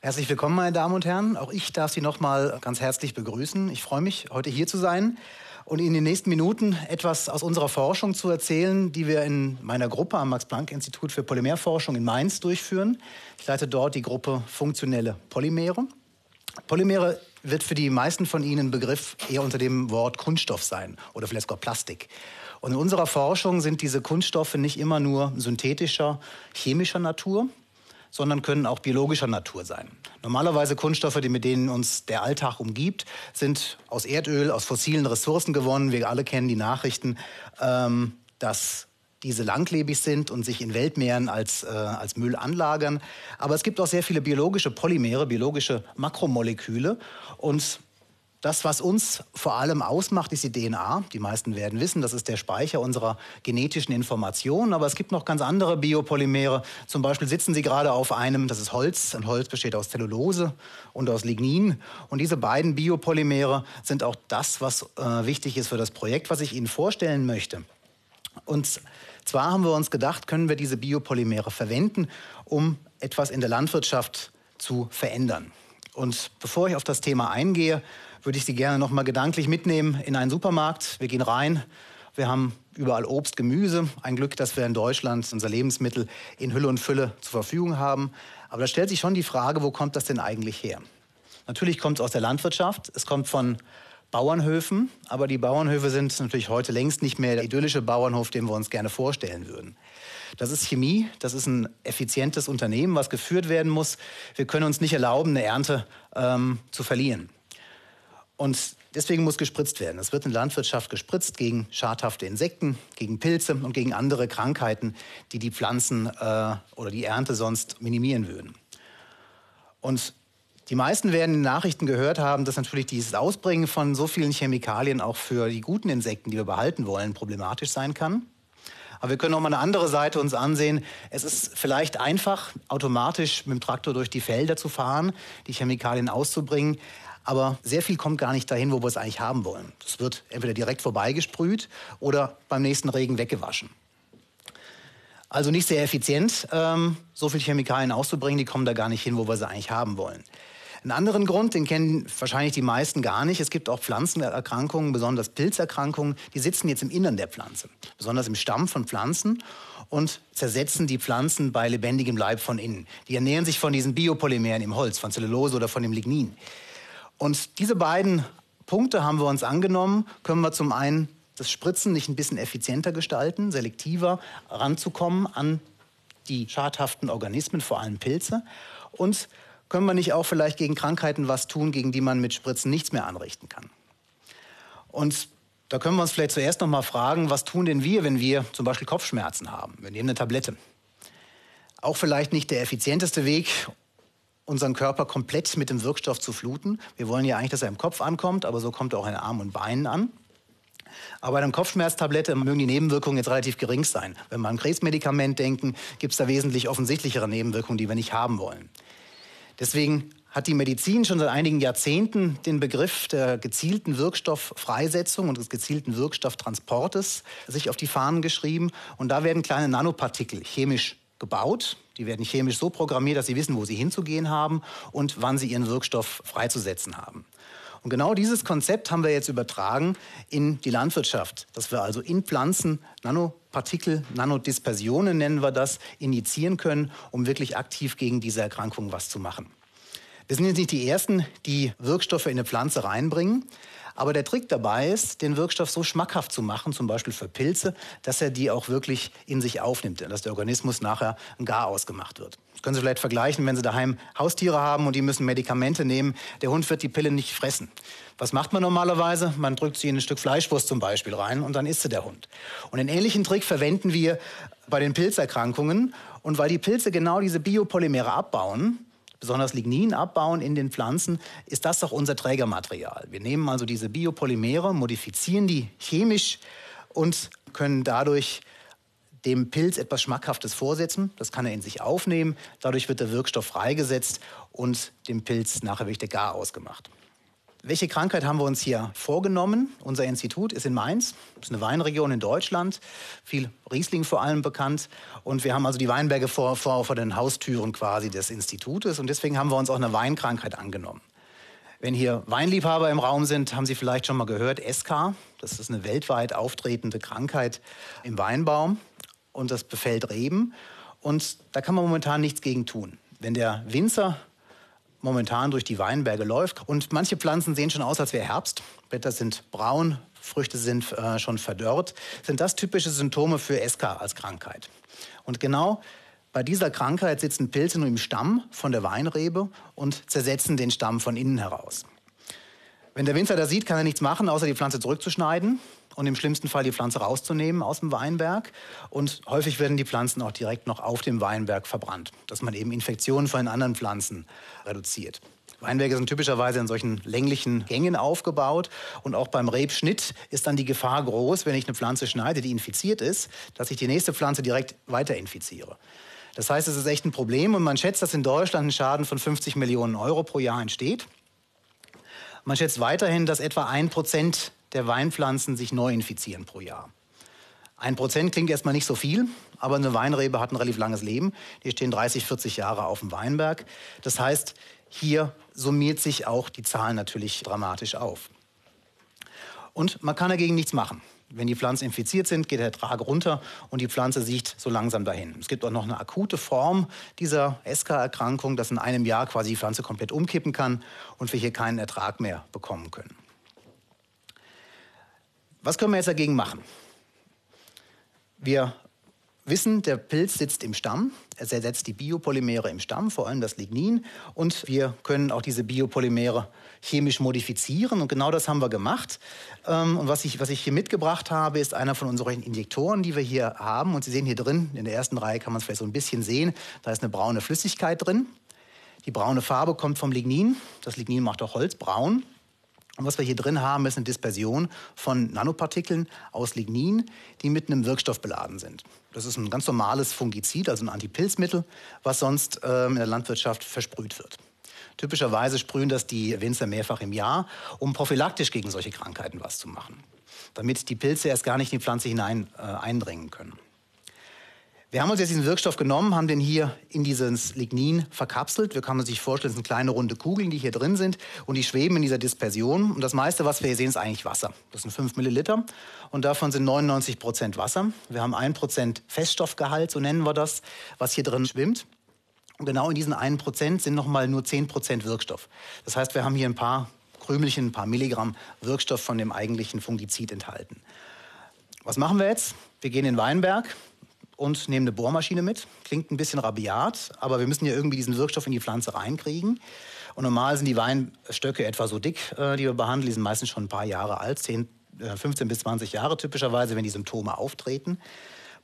Herzlich willkommen, meine Damen und Herren. Auch ich darf Sie noch mal ganz herzlich begrüßen. Ich freue mich, heute hier zu sein und Ihnen in den nächsten Minuten etwas aus unserer Forschung zu erzählen, die wir in meiner Gruppe am Max-Planck-Institut für Polymerforschung in Mainz durchführen. Ich leite dort die Gruppe Funktionelle Polymere. Polymere wird für die meisten von Ihnen ein Begriff eher unter dem Wort Kunststoff sein oder vielleicht sogar Plastik. Und in unserer Forschung sind diese Kunststoffe nicht immer nur synthetischer, chemischer Natur, sondern können auch biologischer Natur sein. Normalerweise Kunststoffe, die mit denen uns der Alltag umgibt, sind aus Erdöl, aus fossilen Ressourcen gewonnen. Wir alle kennen die Nachrichten, ähm, dass diese langlebig sind und sich in Weltmeeren als, äh, als Müll anlagern. Aber es gibt auch sehr viele biologische Polymere, biologische Makromoleküle. Und das, was uns vor allem ausmacht, ist die DNA. Die meisten werden wissen, das ist der Speicher unserer genetischen Informationen. Aber es gibt noch ganz andere Biopolymere. Zum Beispiel sitzen Sie gerade auf einem, das ist Holz. Ein Holz besteht aus Zellulose und aus Lignin. Und diese beiden Biopolymere sind auch das, was äh, wichtig ist für das Projekt, was ich Ihnen vorstellen möchte. Und zwar haben wir uns gedacht, können wir diese Biopolymere verwenden, um etwas in der Landwirtschaft zu verändern. Und bevor ich auf das Thema eingehe, würde ich Sie gerne noch mal gedanklich mitnehmen in einen Supermarkt. Wir gehen rein. Wir haben überall Obst, Gemüse. Ein Glück, dass wir in Deutschland unser Lebensmittel in Hülle und Fülle zur Verfügung haben. Aber da stellt sich schon die Frage, wo kommt das denn eigentlich her? Natürlich kommt es aus der Landwirtschaft. Es kommt von Bauernhöfen. Aber die Bauernhöfe sind natürlich heute längst nicht mehr der idyllische Bauernhof, den wir uns gerne vorstellen würden. Das ist Chemie, das ist ein effizientes Unternehmen, was geführt werden muss. Wir können uns nicht erlauben, eine Ernte ähm, zu verlieren. Und deswegen muss gespritzt werden. Es wird in der Landwirtschaft gespritzt gegen schadhafte Insekten, gegen Pilze und gegen andere Krankheiten, die die Pflanzen äh, oder die Ernte sonst minimieren würden. Und die meisten werden in den Nachrichten gehört haben, dass natürlich dieses Ausbringen von so vielen Chemikalien auch für die guten Insekten, die wir behalten wollen, problematisch sein kann. Aber wir können auch mal eine andere Seite uns ansehen. Es ist vielleicht einfach, automatisch mit dem Traktor durch die Felder zu fahren, die Chemikalien auszubringen. Aber sehr viel kommt gar nicht dahin, wo wir es eigentlich haben wollen. Es wird entweder direkt vorbeigesprüht oder beim nächsten Regen weggewaschen. Also nicht sehr effizient, ähm, so viel Chemikalien auszubringen, die kommen da gar nicht hin, wo wir sie eigentlich haben wollen. Einen anderen Grund, den kennen wahrscheinlich die meisten gar nicht. Es gibt auch Pflanzenerkrankungen, besonders Pilzerkrankungen, die sitzen jetzt im Innern der Pflanze, besonders im Stamm von Pflanzen und zersetzen die Pflanzen bei lebendigem Leib von innen. Die ernähren sich von diesen Biopolymeren im Holz, von Zellulose oder von dem Lignin. Und diese beiden Punkte haben wir uns angenommen, können wir zum einen das Spritzen nicht ein bisschen effizienter gestalten, selektiver ranzukommen an die schadhaften Organismen, vor allem Pilze. Und können wir nicht auch vielleicht gegen Krankheiten was tun, gegen die man mit Spritzen nichts mehr anrichten kann? Und da können wir uns vielleicht zuerst noch mal fragen, was tun denn wir, wenn wir zum Beispiel Kopfschmerzen haben? Wir nehmen eine Tablette. Auch vielleicht nicht der effizienteste Weg, unseren Körper komplett mit dem Wirkstoff zu fluten. Wir wollen ja eigentlich, dass er im Kopf ankommt, aber so kommt er auch in Armen und Beinen an. Aber bei einer Kopfschmerztablette mögen die Nebenwirkungen jetzt relativ gering sein. Wenn wir an Krebsmedikament denken, gibt es da wesentlich offensichtlichere Nebenwirkungen, die wir nicht haben wollen. Deswegen hat die Medizin schon seit einigen Jahrzehnten den Begriff der gezielten Wirkstofffreisetzung und des gezielten Wirkstofftransportes sich auf die Fahnen geschrieben. Und da werden kleine Nanopartikel chemisch gebaut. Die werden chemisch so programmiert, dass sie wissen, wo sie hinzugehen haben und wann sie ihren Wirkstoff freizusetzen haben. Und genau dieses Konzept haben wir jetzt übertragen in die Landwirtschaft, dass wir also in Pflanzen Nanopartikel, Nanodispersionen nennen wir das, injizieren können, um wirklich aktiv gegen diese Erkrankung was zu machen. Wir sind jetzt nicht die Ersten, die Wirkstoffe in eine Pflanze reinbringen. Aber der Trick dabei ist, den Wirkstoff so schmackhaft zu machen, zum Beispiel für Pilze, dass er die auch wirklich in sich aufnimmt, dass der Organismus nachher Gar ausgemacht wird. Das können Sie vielleicht vergleichen, wenn Sie daheim Haustiere haben und die müssen Medikamente nehmen. Der Hund wird die Pille nicht fressen. Was macht man normalerweise? Man drückt sie in ein Stück Fleischwurst zum Beispiel rein und dann isst sie der Hund. Und einen ähnlichen Trick verwenden wir bei den Pilzerkrankungen. Und weil die Pilze genau diese Biopolymere abbauen, besonders Lignin abbauen in den Pflanzen, ist das doch unser Trägermaterial. Wir nehmen also diese Biopolymere, modifizieren die chemisch und können dadurch dem Pilz etwas Schmackhaftes vorsetzen. Das kann er in sich aufnehmen. Dadurch wird der Wirkstoff freigesetzt und dem Pilz nachher wirklich der Gar ausgemacht. Welche Krankheit haben wir uns hier vorgenommen? Unser Institut ist in Mainz, ist eine Weinregion in Deutschland, viel Riesling vor allem bekannt. Und wir haben also die Weinberge vor, vor, vor den Haustüren quasi des Institutes. Und deswegen haben wir uns auch eine Weinkrankheit angenommen. Wenn hier Weinliebhaber im Raum sind, haben Sie vielleicht schon mal gehört, SK. Das ist eine weltweit auftretende Krankheit im Weinbaum und das befällt Reben. Und da kann man momentan nichts gegen tun. Wenn der Winzer momentan durch die Weinberge läuft und manche Pflanzen sehen schon aus, als wäre Herbst, Blätter sind braun, Früchte sind äh, schon verdörrt, sind das typische Symptome für SK als Krankheit. Und genau bei dieser Krankheit sitzen Pilze nur im Stamm von der Weinrebe und zersetzen den Stamm von innen heraus. Wenn der Winzer das sieht, kann er nichts machen, außer die Pflanze zurückzuschneiden und im schlimmsten Fall die Pflanze rauszunehmen aus dem Weinberg. Und häufig werden die Pflanzen auch direkt noch auf dem Weinberg verbrannt, dass man eben Infektionen von den anderen Pflanzen reduziert. Weinberge sind typischerweise in solchen länglichen Gängen aufgebaut. Und auch beim Rebschnitt ist dann die Gefahr groß, wenn ich eine Pflanze schneide, die infiziert ist, dass ich die nächste Pflanze direkt weiter infiziere. Das heißt, es ist echt ein Problem und man schätzt, dass in Deutschland ein Schaden von 50 Millionen Euro pro Jahr entsteht. Man schätzt weiterhin, dass etwa ein Prozent der Weinpflanzen sich neu infizieren pro Jahr. Ein Prozent klingt erstmal nicht so viel, aber eine Weinrebe hat ein relativ langes Leben. Die stehen 30, 40 Jahre auf dem Weinberg. Das heißt, hier summiert sich auch die Zahl natürlich dramatisch auf. Und man kann dagegen nichts machen. Wenn die Pflanzen infiziert sind, geht der Ertrag runter und die Pflanze sieht so langsam dahin. Es gibt auch noch eine akute Form dieser SK-Erkrankung, dass in einem Jahr quasi die Pflanze komplett umkippen kann und wir hier keinen Ertrag mehr bekommen können. Was können wir jetzt dagegen machen? Wir wissen, der Pilz sitzt im Stamm. Er ersetzt die Biopolymere im Stamm, vor allem das Lignin. Und wir können auch diese Biopolymere chemisch modifizieren. Und genau das haben wir gemacht. Ähm, und was ich, was ich hier mitgebracht habe, ist einer von unseren Injektoren, die wir hier haben. Und Sie sehen hier drin, in der ersten Reihe kann man es vielleicht so ein bisschen sehen, da ist eine braune Flüssigkeit drin. Die braune Farbe kommt vom Lignin. Das Lignin macht auch Holz braun. Und was wir hier drin haben, ist eine Dispersion von Nanopartikeln aus Lignin, die mit einem Wirkstoff beladen sind. Das ist ein ganz normales Fungizid, also ein Antipilzmittel, was sonst ähm, in der Landwirtschaft versprüht wird. Typischerweise sprühen das die Winzer mehrfach im Jahr, um prophylaktisch gegen solche Krankheiten was zu machen, damit die Pilze erst gar nicht in die Pflanze hinein äh, eindringen können. Wir haben uns jetzt diesen Wirkstoff genommen, haben den hier in dieses Lignin verkapselt. Wir können uns sich vorstellen, das sind kleine runde Kugeln, die hier drin sind und die schweben in dieser Dispersion. Und das meiste, was wir hier sehen, ist eigentlich Wasser. Das sind 5 Milliliter und davon sind 99 Prozent Wasser. Wir haben 1 Prozent Feststoffgehalt, so nennen wir das, was hier drin schwimmt. Und genau in diesen 1 Prozent sind nochmal nur 10 Prozent Wirkstoff. Das heißt, wir haben hier ein paar Krümelchen, ein paar Milligramm Wirkstoff von dem eigentlichen Fungizid enthalten. Was machen wir jetzt? Wir gehen in den Weinberg, und nehmen eine Bohrmaschine mit. Klingt ein bisschen rabiat, aber wir müssen ja irgendwie diesen Wirkstoff in die Pflanze reinkriegen. Und normal sind die Weinstöcke etwa so dick, äh, die wir behandeln. Die sind meistens schon ein paar Jahre alt, 10, äh, 15 bis 20 Jahre typischerweise, wenn die Symptome auftreten.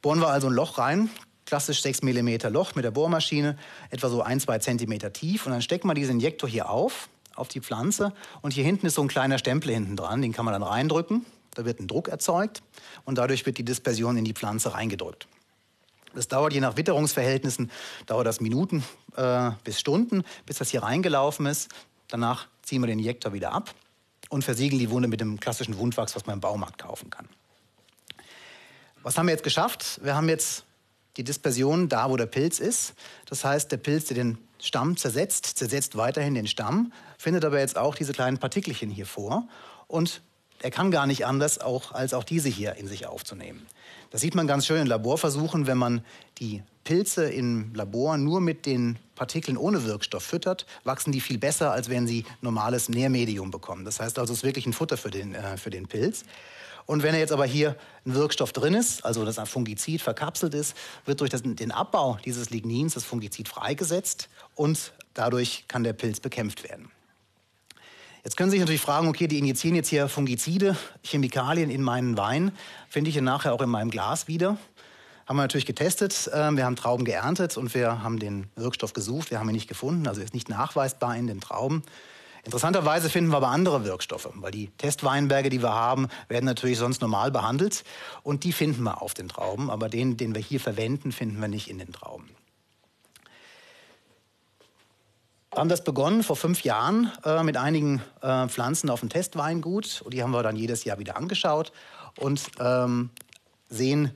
Bohren wir also ein Loch rein, klassisch 6 mm Loch mit der Bohrmaschine, etwa so 1, 2 cm tief. Und dann stecken wir diesen Injektor hier auf, auf die Pflanze. Und hier hinten ist so ein kleiner Stempel hinten dran, den kann man dann reindrücken. Da wird ein Druck erzeugt und dadurch wird die Dispersion in die Pflanze reingedrückt. Das dauert je nach Witterungsverhältnissen, dauert das Minuten äh, bis Stunden, bis das hier reingelaufen ist. Danach ziehen wir den Injektor wieder ab und versiegeln die Wunde mit dem klassischen Wundwachs, was man im Baumarkt kaufen kann. Was haben wir jetzt geschafft? Wir haben jetzt die Dispersion da, wo der Pilz ist. Das heißt, der Pilz, der den Stamm zersetzt, zersetzt weiterhin den Stamm, findet aber jetzt auch diese kleinen Partikelchen hier vor und er kann gar nicht anders, auch, als auch diese hier in sich aufzunehmen. Das sieht man ganz schön in Laborversuchen, wenn man die Pilze im Labor nur mit den Partikeln ohne Wirkstoff füttert, wachsen die viel besser, als wenn sie normales Nährmedium bekommen. Das heißt also, es ist wirklich ein Futter für den, äh, für den Pilz. Und wenn er jetzt aber hier ein Wirkstoff drin ist, also das Fungizid verkapselt ist, wird durch das, den Abbau dieses Lignins das Fungizid freigesetzt und dadurch kann der Pilz bekämpft werden. Jetzt können Sie sich natürlich fragen, okay, die injizieren jetzt hier Fungizide, Chemikalien in meinen Wein. Finde ich ihn nachher auch in meinem Glas wieder. Haben wir natürlich getestet. Ähm, wir haben Trauben geerntet und wir haben den Wirkstoff gesucht. Wir haben ihn nicht gefunden, also ist nicht nachweisbar in den Trauben. Interessanterweise finden wir aber andere Wirkstoffe, weil die Testweinberge, die wir haben, werden natürlich sonst normal behandelt und die finden wir auf den Trauben, aber den, den wir hier verwenden, finden wir nicht in den Trauben. Wir haben das begonnen vor fünf Jahren äh, mit einigen äh, Pflanzen auf dem Testweingut. Und die haben wir dann jedes Jahr wieder angeschaut und ähm, sehen,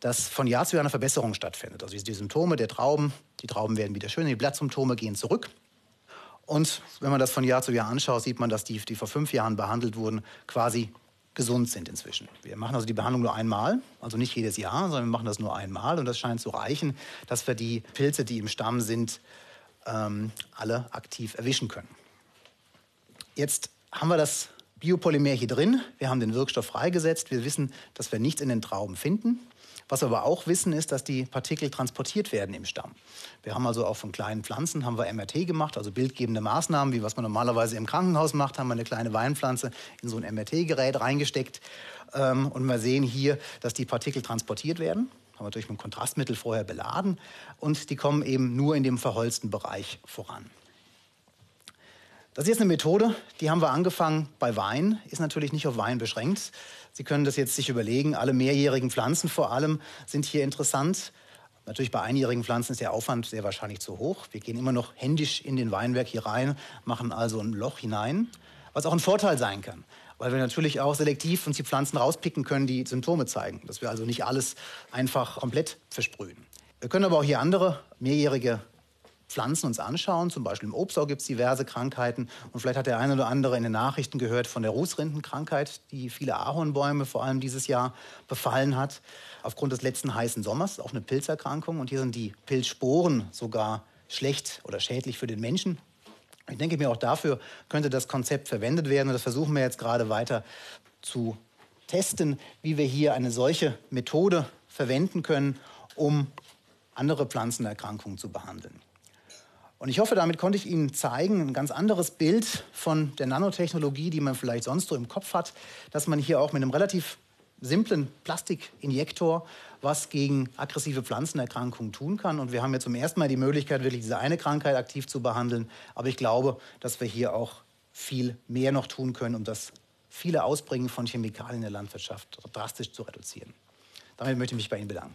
dass von Jahr zu Jahr eine Verbesserung stattfindet. Also die Symptome der Trauben, die Trauben werden wieder schöner, die Blattsymptome gehen zurück. Und wenn man das von Jahr zu Jahr anschaut, sieht man, dass die, die vor fünf Jahren behandelt wurden, quasi gesund sind inzwischen. Wir machen also die Behandlung nur einmal, also nicht jedes Jahr, sondern wir machen das nur einmal. Und das scheint zu reichen, dass wir die Pilze, die im Stamm sind, ähm, alle aktiv erwischen können. Jetzt haben wir das Biopolymer hier drin. Wir haben den Wirkstoff freigesetzt. Wir wissen, dass wir nichts in den Trauben finden. Was wir aber auch wissen, ist, dass die Partikel transportiert werden im Stamm. Wir haben also auch von kleinen Pflanzen haben wir MRT gemacht, also bildgebende Maßnahmen, wie was man normalerweise im Krankenhaus macht, haben wir eine kleine Weinpflanze in so ein MRT-Gerät reingesteckt. Ähm, und wir sehen hier, dass die Partikel transportiert werden haben wir durch ein Kontrastmittel vorher beladen und die kommen eben nur in dem verholzten Bereich voran. Das ist jetzt eine Methode, die haben wir angefangen bei Wein, ist natürlich nicht auf Wein beschränkt. Sie können das jetzt sich überlegen, alle mehrjährigen Pflanzen vor allem sind hier interessant. Natürlich bei einjährigen Pflanzen ist der Aufwand sehr wahrscheinlich zu hoch. Wir gehen immer noch händisch in den Weinberg hier rein, machen also ein Loch hinein, was auch ein Vorteil sein kann weil wir natürlich auch selektiv uns die Pflanzen rauspicken können, die Symptome zeigen. Dass wir also nicht alles einfach komplett versprühen. Wir können aber auch hier andere mehrjährige Pflanzen uns anschauen. Zum Beispiel im Obstau gibt es diverse Krankheiten. Und vielleicht hat der eine oder andere in den Nachrichten gehört von der Rußrindenkrankheit, die viele Ahornbäume vor allem dieses Jahr befallen hat. Aufgrund des letzten heißen Sommers auch eine Pilzerkrankung. Und hier sind die Pilzsporen sogar schlecht oder schädlich für den Menschen. Ich denke mir, auch dafür könnte das Konzept verwendet werden. Und das versuchen wir jetzt gerade weiter zu testen, wie wir hier eine solche Methode verwenden können, um andere Pflanzenerkrankungen zu behandeln. Und ich hoffe, damit konnte ich Ihnen zeigen, ein ganz anderes Bild von der Nanotechnologie, die man vielleicht sonst so im Kopf hat, dass man hier auch mit einem relativ simplen Plastikinjektor was gegen aggressive Pflanzenerkrankungen tun kann. Und wir haben jetzt zum ersten Mal die Möglichkeit, wirklich diese eine Krankheit aktiv zu behandeln. Aber ich glaube, dass wir hier auch viel mehr noch tun können, um das viele Ausbringen von Chemikalien in der Landwirtschaft drastisch zu reduzieren. Damit möchte ich mich bei Ihnen bedanken.